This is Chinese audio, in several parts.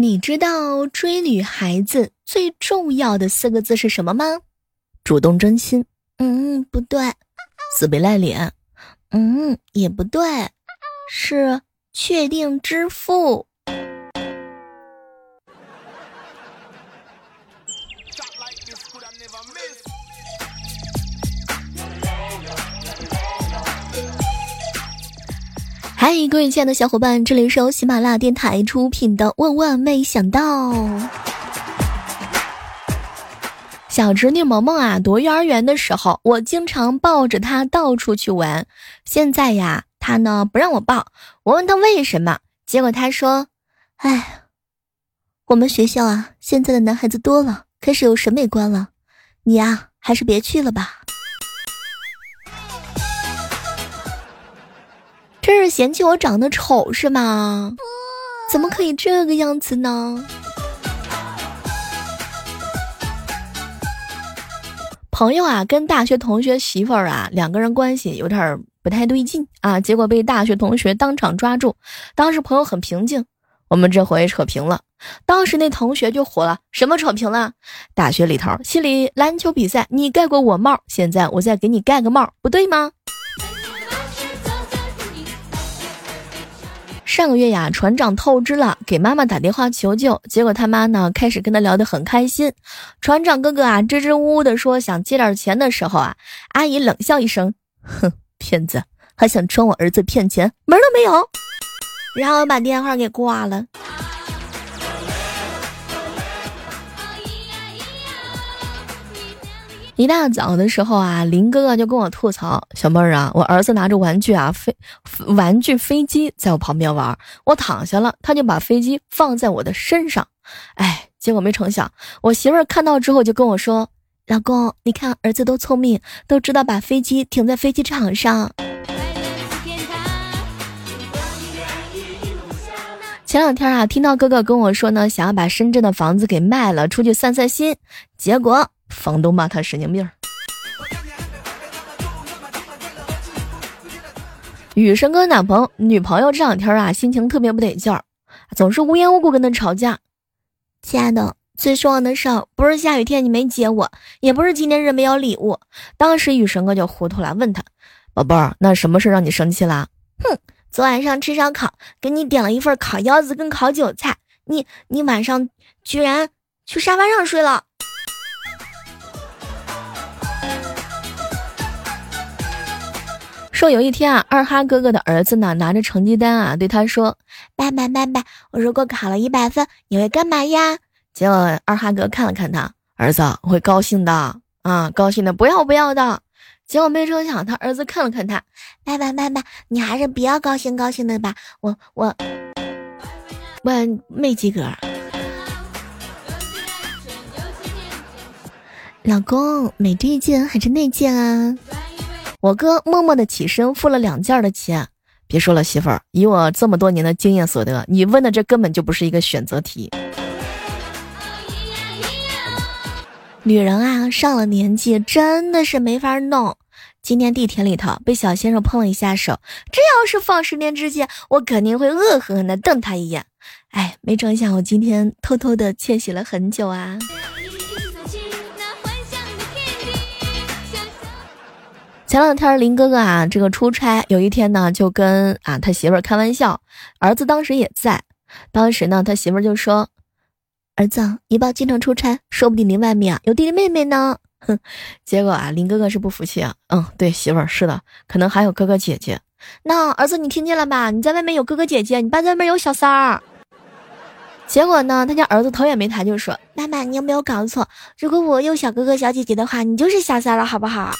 你知道追女孩子最重要的四个字是什么吗？主动真心。嗯，不对。死皮赖脸。嗯，也不对。是确定支付。嗨，各位亲爱的小伙伴，这里是由喜马拉雅电台出品的《万万没想到》。小侄女萌萌啊，读幼儿园的时候，我经常抱着她到处去玩。现在呀，她呢不让我抱，我问她为什么，结果她说：“哎，我们学校啊，现在的男孩子多了，开始有审美观了，你呀，还是别去了吧。”这是嫌弃我长得丑是吗？怎么可以这个样子呢？朋友啊，跟大学同学媳妇儿啊，两个人关系有点不太对劲啊，结果被大学同学当场抓住。当时朋友很平静，我们这回扯平了。当时那同学就火了，什么扯平了？大学里头，心里篮球比赛你盖过我帽，现在我再给你盖个帽，不对吗？上个月呀，船长透支了，给妈妈打电话求救，结果他妈呢开始跟他聊得很开心。船长哥哥啊支支吾吾的说想借点钱的时候啊，阿姨冷笑一声，哼，骗子，还想装我儿子骗钱，门都没有，然后把电话给挂了。一大早的时候啊，林哥哥就跟我吐槽：“小妹儿啊，我儿子拿着玩具啊飞玩具飞机在我旁边玩，我躺下了，他就把飞机放在我的身上。哎，结果没成想，我媳妇儿看到之后就跟我说：‘老公，你看儿子多聪明，都知道把飞机停在飞机场上。’前两天啊，听到哥哥跟我说呢，想要把深圳的房子给卖了，出去散散心，结果。”房东骂他神经病。雨神哥男朋友女朋友这两天啊，心情特别不得劲儿，总是无缘无故跟他吵架。亲爱的，最失望的事不是下雨天你没接我，也不是纪念日没有礼物。当时雨神哥就糊涂了，问他：“宝贝儿，那什么事让你生气啦？”哼，昨晚上吃烧烤，给你点了一份烤腰子跟烤韭菜，你你晚上居然去沙发上睡了。说有一天啊，二哈哥哥的儿子呢拿着成绩单啊，对他说：“爸爸爸爸，我如果考了一百分，你会干嘛呀？”结果二哈哥看了看他儿子，会高兴的啊，高兴的不要不要的。结果没成想，他儿子看了看他，爸爸爸爸，你还是不要高兴高兴的吧，我我我没及格。老公，美这件还是那件啊？我哥默默的起身付了两件的钱，别说了，媳妇儿，以我这么多年的经验所得，你问的这根本就不是一个选择题。女人啊，上了年纪真的是没法弄。今天地铁里头被小先生碰了一下手，这要是放十年之前，我肯定会恶狠狠的瞪他一眼。哎，没成想我今天偷偷的窃喜了很久啊。前两天林哥哥啊，这个出差，有一天呢，就跟啊他媳妇儿开玩笑，儿子当时也在。当时呢，他媳妇儿就说：“儿子，你爸经常出差，说不定您外面啊有弟弟妹妹呢。”哼，结果啊，林哥哥是不服气啊。嗯，对，媳妇儿是的，可能还有哥哥姐姐。那儿子你听见了吧？你在外面有哥哥姐姐，你爸在外面有小三儿。结果呢，他家儿子头也没抬就说：“妈妈，你有没有搞错？如果我有小哥哥小姐姐的话，你就是小三了，好不好？”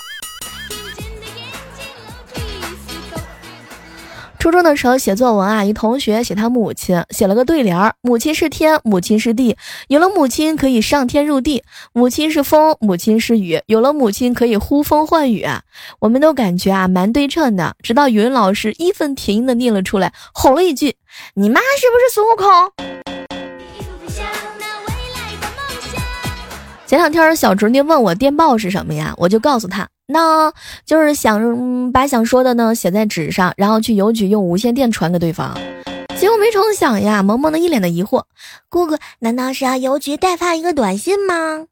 初中的时候写作文啊，一同学写他母亲，写了个对联儿：母亲是天，母亲是地，有了母亲可以上天入地；母亲是风，母亲是雨，有了母亲可以呼风唤雨。我们都感觉啊蛮对称的，直到语文老师义愤填膺的念了出来，吼了一句：“你妈是不是孙悟空？”前两天小侄女问我电报是什么呀，我就告诉她。那就是想把想说的呢写在纸上，然后去邮局用无线电传给对方。结果没成想呀，萌萌的一脸的疑惑：“姑姑，难道是要邮局代发一个短信吗？”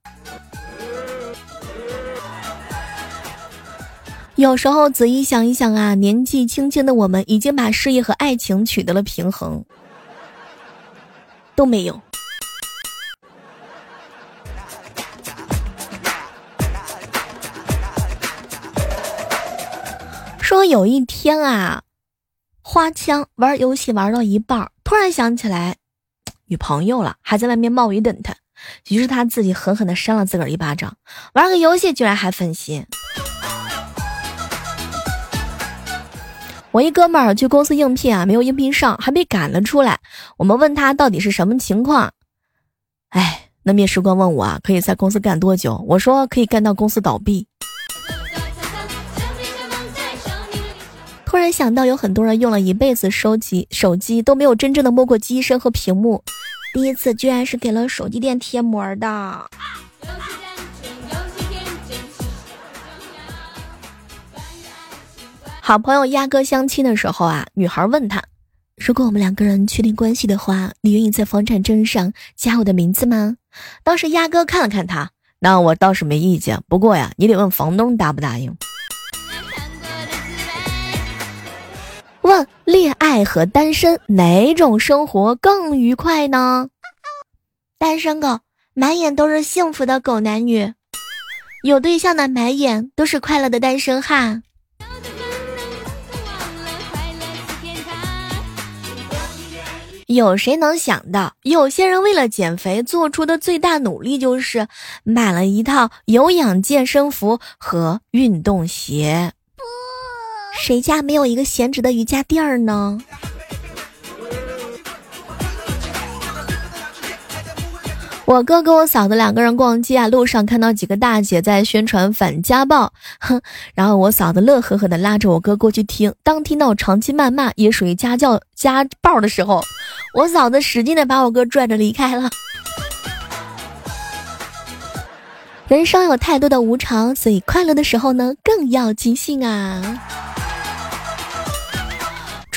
有时候仔细想一想啊，年纪轻轻的我们已经把事业和爱情取得了平衡，都没有。说有一天啊，花枪玩游戏玩到一半，突然想起来 女朋友了，还在外面冒雨等他，于是他自己狠狠的扇了自个儿一巴掌。玩个游戏居然还分心。我一哥们儿去公司应聘啊，没有应聘上，还被赶了出来。我们问他到底是什么情况？哎，那面试官问我啊，可以在公司干多久？我说可以干到公司倒闭。突然想到，有很多人用了一辈子手机，手机都没有真正的摸过机身和屏幕，第一次居然是给了手机店贴膜的。好朋友鸭哥相亲的时候啊，女孩问他：“如果我们两个人确定关系的话，你愿意在房产证上加我的名字吗？”当时鸭哥看了看他，那我倒是没意见，不过呀，你得问房东答不答应。问恋爱和单身哪种生活更愉快呢？单身狗满眼都是幸福的狗男女，有对象的满眼都是快乐的单身汉。有谁能想到，有些人为了减肥做出的最大努力就是买了一套有氧健身服和运动鞋。谁家没有一个闲置的瑜伽垫儿呢？我哥跟我嫂子两个人逛街啊，路上看到几个大姐在宣传反家暴，哼，然后我嫂子乐呵呵的拉着我哥过去听，当听到长期谩骂也属于家教家暴的时候，我嫂子使劲的把我哥拽着离开了。人生有太多的无常，所以快乐的时候呢，更要尽兴啊。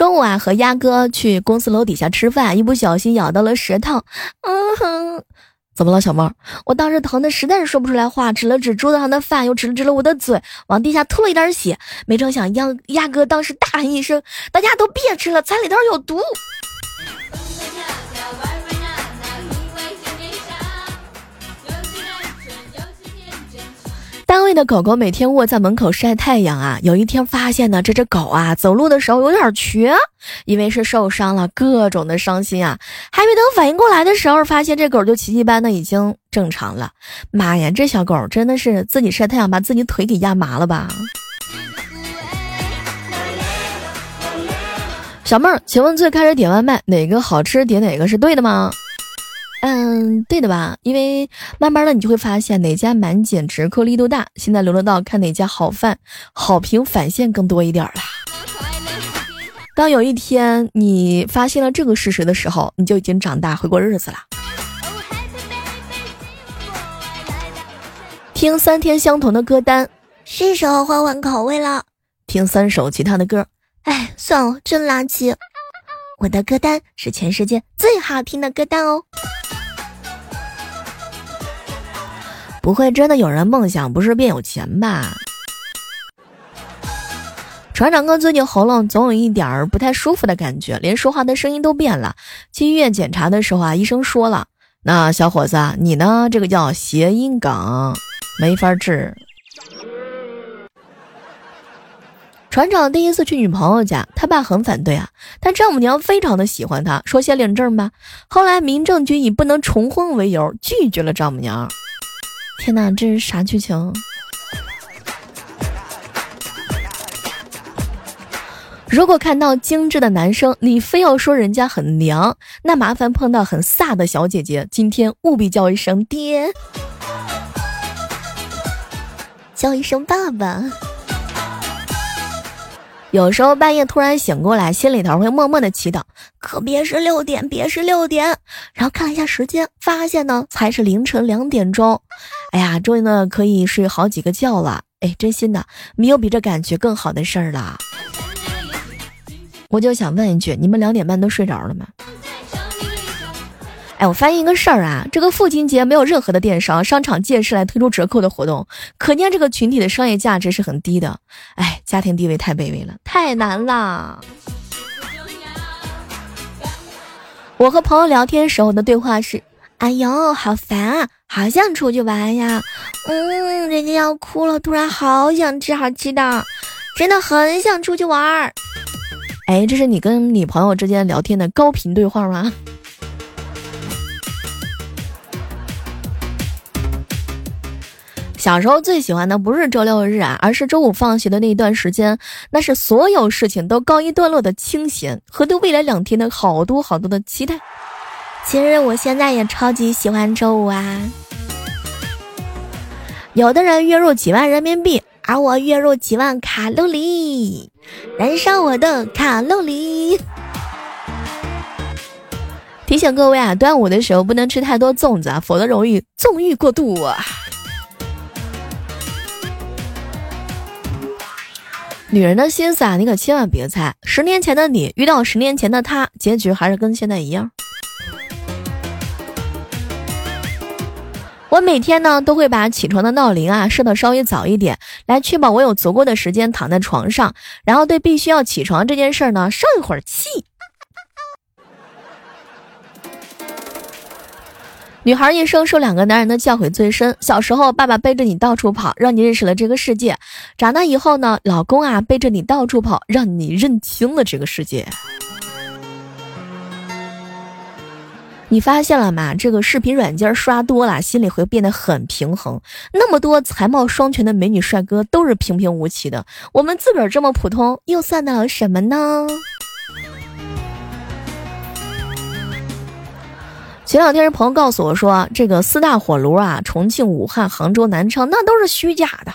中午啊，和鸭哥去公司楼底下吃饭，一不小心咬到了舌头，嗯哼。怎么了，小猫？我当时疼的实在是说不出来话，指了指桌子上的饭，又指了指了我的嘴，往地下吐了一点血。没成想，鸭鸭哥当时大喊一声：“大家都别吃了，菜里头有毒！”单位的狗狗每天卧在门口晒太阳啊。有一天发现呢，这只狗啊走路的时候有点瘸，以为是受伤了，各种的伤心啊。还没等反应过来的时候，发现这狗就奇迹般的已经正常了。妈呀，这小狗真的是自己晒太阳把自己腿给压麻了吧？小妹儿，请问最开始点外卖哪个好吃点哪个是对的吗？嗯，对的吧？因为慢慢的你就会发现哪家满减折扣力度大。现在轮得到看哪家好饭，好评返现更多一点了。当有一天你发现了这个事实的时候，你就已经长大会过日子了。听三天相同的歌单，是时候换换口味了。听三首其他的歌，哎，算了，真垃圾。我的歌单是全世界最好听的歌单哦。不会真的有人梦想不是变有钱吧？船长哥最近喉咙总有一点儿不太舒服的感觉，连说话的声音都变了。去医院检查的时候啊，医生说了：“那小伙子，你呢？这个叫谐音梗，没法治。”船长第一次去女朋友家，他爸很反对啊，但丈母娘非常的喜欢他，说先领证吧。后来民政局以不能重婚为由拒绝了丈母娘。天哪，这是啥剧情？如果看到精致的男生，你非要说人家很娘，那麻烦碰到很飒的小姐姐，今天务必叫一声爹，叫一声爸爸。有时候半夜突然醒过来，心里头会默默的祈祷，可别是六点，别是六点。然后看了一下时间，发现呢才是凌晨两点钟。哎呀，终于呢可以睡好几个觉了。哎，真心的，没有比这感觉更好的事儿了。我就想问一句，你们两点半都睡着了吗？哎，我发现一个事儿啊，这个父亲节没有任何的电商商场借势来推出折扣的活动，可见这个群体的商业价值是很低的。哎，家庭地位太卑微了，太难了。我和朋友聊天时候的对话是：哎呦，好烦啊，好想出去玩呀。嗯，人家要哭了，突然好想吃好吃的，真的很想出去玩儿。哎，这是你跟你朋友之间聊天的高频对话吗？小时候最喜欢的不是周六日啊，而是周五放学的那一段时间，那是所有事情都告一段落的清闲和对未来两天的好多好多的期待。其实我现在也超级喜欢周五啊。有的人月入几万人民币，而我月入几万卡路里，燃烧我的卡路里。提醒各位啊，端午的时候不能吃太多粽子啊，否则容易纵欲过度啊。女人的心思啊，你可千万别猜。十年前的你遇到十年前的他，结局还是跟现在一样。我每天呢都会把起床的闹铃啊设的稍微早一点，来确保我有足够的时间躺在床上，然后对必须要起床这件事儿呢生一会儿气。女孩一生受两个男人的教诲最深。小时候，爸爸背着你到处跑，让你认识了这个世界；长大以后呢，老公啊背着你到处跑，让你认清了这个世界。你发现了吗？这个视频软件刷多了，心里会变得很平衡。那么多才貌双全的美女帅哥都是平平无奇的，我们自个儿这么普通，又算得了什么呢？前两天，朋友告诉我说，这个四大火炉啊，重庆、武汉、杭州、南昌，那都是虚假的。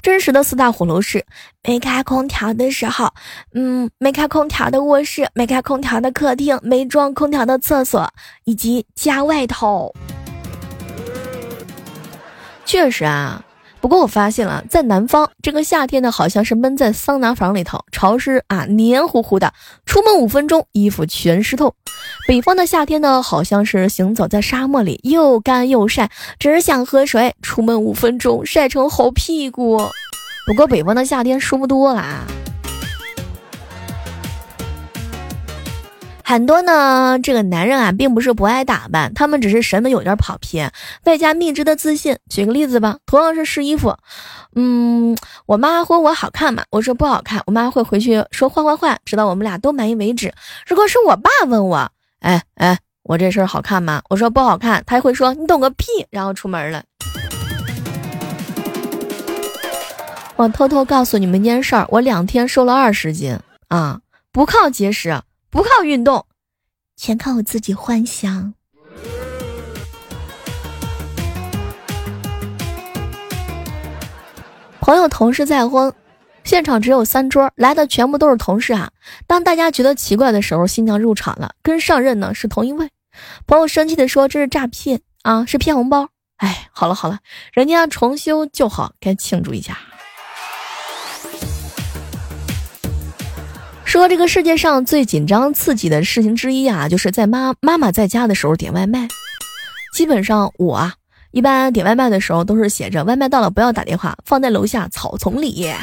真实的四大火炉是没开空调的时候，嗯，没开空调的卧室，没开空调的客厅，没装空调的厕所，以及家外头。确实啊。不过我发现了，在南方这个夏天呢，好像是闷在桑拿房里头，潮湿啊，黏糊糊的，出门五分钟衣服全湿透。北方的夏天呢，好像是行走在沙漠里，又干又晒，只想喝水，出门五分钟晒成猴屁股。不过北方的夏天舒服多了啊。很多呢，这个男人啊，并不是不爱打扮，他们只是审美有点跑偏，外加蜜汁的自信。举个例子吧，同样是试衣服，嗯，我妈问我好看吗？我说不好看，我妈会回去说换换换，直到我们俩都满意为止。如果是我爸问我，哎哎，我这身好看吗？我说不好看，他会说你懂个屁，然后出门了。我偷偷告诉你们一件事儿，我两天瘦了二十斤啊，不靠节食。不靠运动，全靠我自己幻想。朋友同事再婚，现场只有三桌，来的全部都是同事啊。当大家觉得奇怪的时候，新娘入场了，跟上任呢是同一位。朋友生气的说：“这是诈骗啊，是骗红包。”哎，好了好了，人家重修就好，该庆祝一下。说这个世界上最紧张刺激的事情之一啊，就是在妈妈妈在家的时候点外卖。基本上我啊，一般点外卖的时候都是写着“外卖到了不要打电话，放在楼下草丛里”。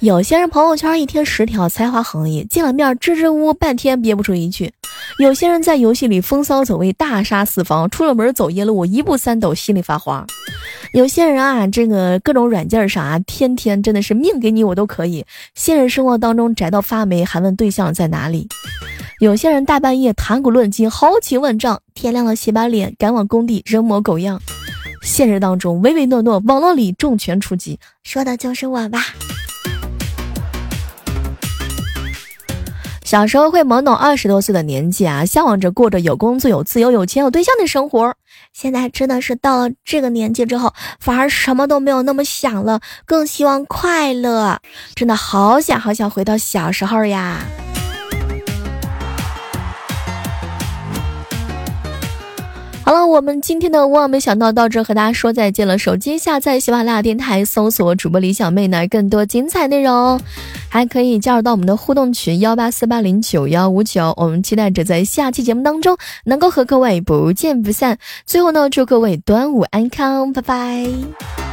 有些人朋友圈一天十条，才华横溢，见了面支支吾吾半天憋不出一句。有些人在游戏里风骚走位，大杀四方，出了门走夜路，一步三抖，心里发慌。有些人啊，这个各种软件上啊，天天真的是命给你我都可以。现实生活当中宅到发霉，还问对象在哪里。有些人大半夜谈古论今，豪情万丈，天亮了洗把脸，赶往工地，人模狗样。现实当中唯唯诺诺，网络里重拳出击，说的就是我吧。小时候会懵懂二十多岁的年纪啊，向往着过着有工作、有自由、有钱、有对象的生活。现在真的是到了这个年纪之后，反而什么都没有那么想了，更希望快乐。真的好想好想回到小时候呀！好了，我们今天的万没想到到这和大家说再见了。手机下载喜马拉雅电台，搜索主播李小妹呢，更多精彩内容，还可以加入到我们的互动群幺八四八零九幺五九。我们期待着在下期节目当中能够和各位不见不散。最后呢，祝各位端午安康，拜拜。